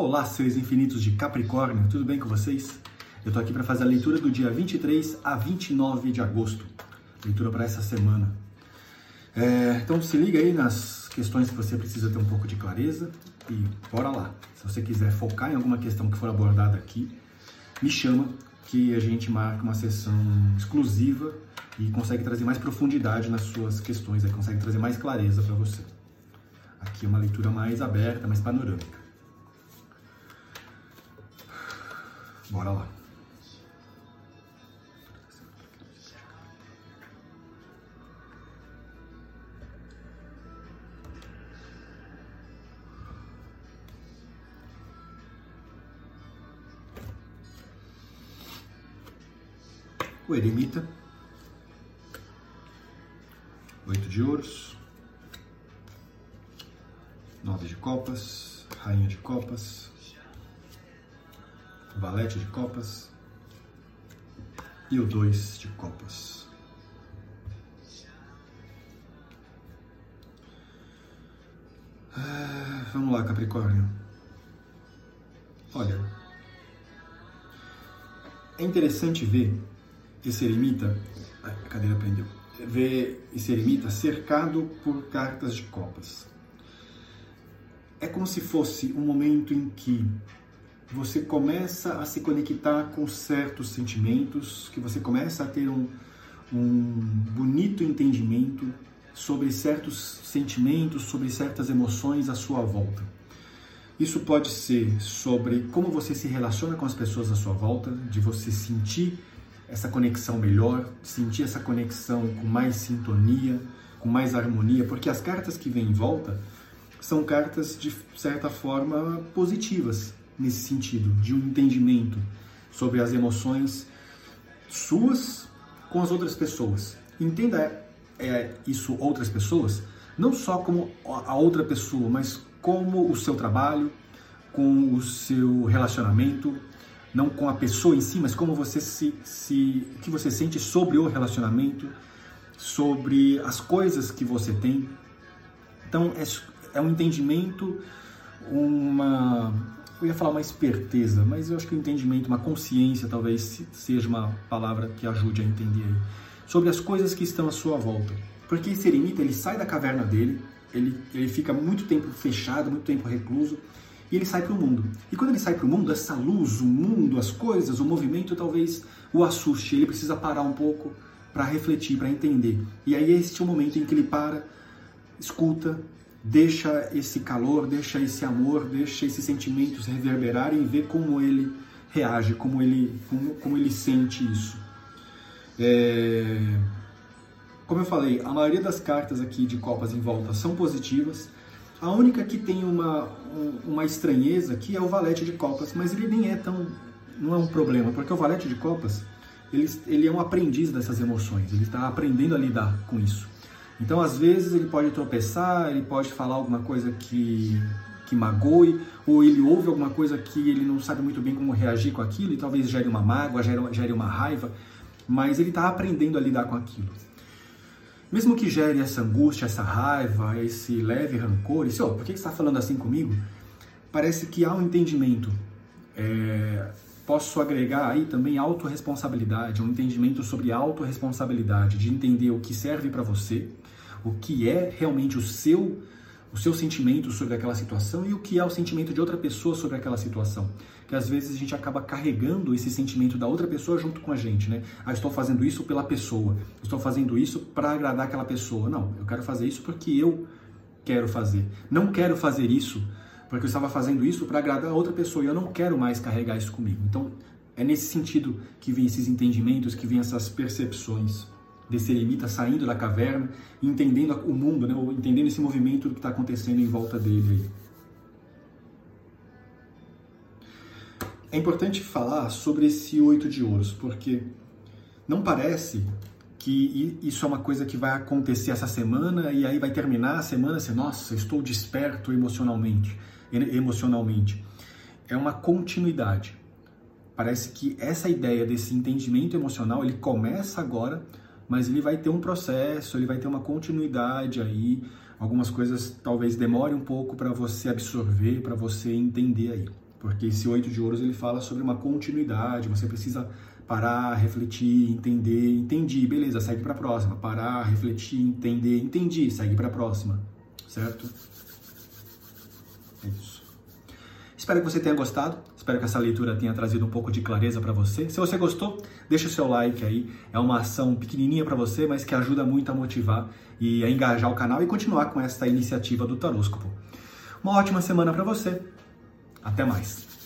Olá, seres infinitos de Capricórnio, tudo bem com vocês? Eu tô aqui para fazer a leitura do dia 23 a 29 de agosto, leitura para essa semana. É, então se liga aí nas questões que você precisa ter um pouco de clareza e bora lá. Se você quiser focar em alguma questão que for abordada aqui, me chama que a gente marca uma sessão exclusiva e consegue trazer mais profundidade nas suas questões, aí consegue trazer mais clareza para você. Aqui é uma leitura mais aberta, mais panorâmica. Bora lá. O eremita. Oito de ouros. Nove de copas. Rainha de copas. Valete de copas. E o dois de copas. Ah, vamos lá, Capricórnio. Olha, é interessante ver esse eremita, a cadeira prendeu, ver esse eremita cercado por cartas de copas. É como se fosse um momento em que você começa a se conectar com certos sentimentos, que você começa a ter um, um bonito entendimento sobre certos sentimentos, sobre certas emoções à sua volta. Isso pode ser sobre como você se relaciona com as pessoas à sua volta, de você sentir essa conexão melhor, sentir essa conexão com mais sintonia, com mais harmonia, porque as cartas que vêm em volta são cartas de certa forma positivas nesse sentido, de um entendimento sobre as emoções suas com as outras pessoas. Entenda é, isso outras pessoas, não só como a outra pessoa, mas como o seu trabalho, com o seu relacionamento, não com a pessoa em si, mas como você se, se o que você sente sobre o relacionamento, sobre as coisas que você tem. Então é, é um entendimento, uma eu ia falar uma esperteza, mas eu acho que o entendimento, uma consciência talvez seja uma palavra que ajude a entender aí, sobre as coisas que estão à sua volta. Porque esse eremita, ele sai da caverna dele, ele, ele fica muito tempo fechado, muito tempo recluso, e ele sai para o mundo. E quando ele sai para o mundo, essa luz, o mundo, as coisas, o movimento talvez o assuste. Ele precisa parar um pouco para refletir, para entender. E aí este é o momento em que ele para, escuta, deixa esse calor, deixa esse amor, deixa esses sentimentos reverberarem e vê como ele reage, como ele, como, como ele sente isso. É... Como eu falei, a maioria das cartas aqui de copas em volta são positivas. A única que tem uma, uma estranheza aqui é o valete de copas, mas ele nem é tão. não é um problema, porque o valete de copas ele, ele é um aprendiz dessas emoções, ele está aprendendo a lidar com isso. Então, às vezes, ele pode tropeçar, ele pode falar alguma coisa que, que magoe, ou ele ouve alguma coisa que ele não sabe muito bem como reagir com aquilo, e talvez gere uma mágoa, gere, gere uma raiva, mas ele está aprendendo a lidar com aquilo. Mesmo que gere essa angústia, essa raiva, esse leve rancor, e oh, por que você está falando assim comigo? Parece que há um entendimento. É, posso agregar aí também autorresponsabilidade, um entendimento sobre autorresponsabilidade, de entender o que serve para você, o que é realmente o seu o seu sentimento sobre aquela situação e o que é o sentimento de outra pessoa sobre aquela situação. Que às vezes a gente acaba carregando esse sentimento da outra pessoa junto com a gente, né? Ah, estou fazendo isso pela pessoa, estou fazendo isso para agradar aquela pessoa. Não, eu quero fazer isso porque eu quero fazer. Não quero fazer isso porque eu estava fazendo isso para agradar a outra pessoa e eu não quero mais carregar isso comigo. Então, é nesse sentido que vem esses entendimentos, que vem essas percepções desse eremita saindo da caverna, entendendo o mundo, né, entendendo esse movimento que está acontecendo em volta dele. É importante falar sobre esse oito de ouros, porque não parece que isso é uma coisa que vai acontecer essa semana e aí vai terminar a semana assim, nossa, estou desperto emocionalmente, emocionalmente. É uma continuidade. Parece que essa ideia desse entendimento emocional, ele começa agora, mas ele vai ter um processo, ele vai ter uma continuidade aí. Algumas coisas talvez demore um pouco para você absorver, para você entender aí. Porque esse oito de ouros ele fala sobre uma continuidade, você precisa parar, refletir, entender, entendi, beleza, segue para a próxima. Parar, refletir, entender, entendi, segue para a próxima, certo? É isso. Espero que você tenha gostado. Espero que essa leitura tenha trazido um pouco de clareza para você. Se você gostou, deixa o seu like aí. É uma ação pequenininha para você, mas que ajuda muito a motivar e a engajar o canal e continuar com essa iniciativa do Taróscopo. Uma ótima semana para você. Até mais.